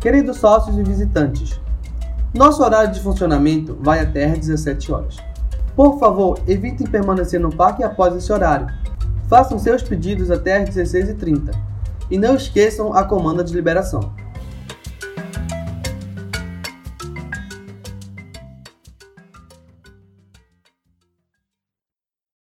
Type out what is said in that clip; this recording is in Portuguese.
Queridos sócios e visitantes, nosso horário de funcionamento vai até às 17 horas. Por favor, evitem permanecer no parque após esse horário. Façam seus pedidos até às 16h30 e não esqueçam a comanda de liberação.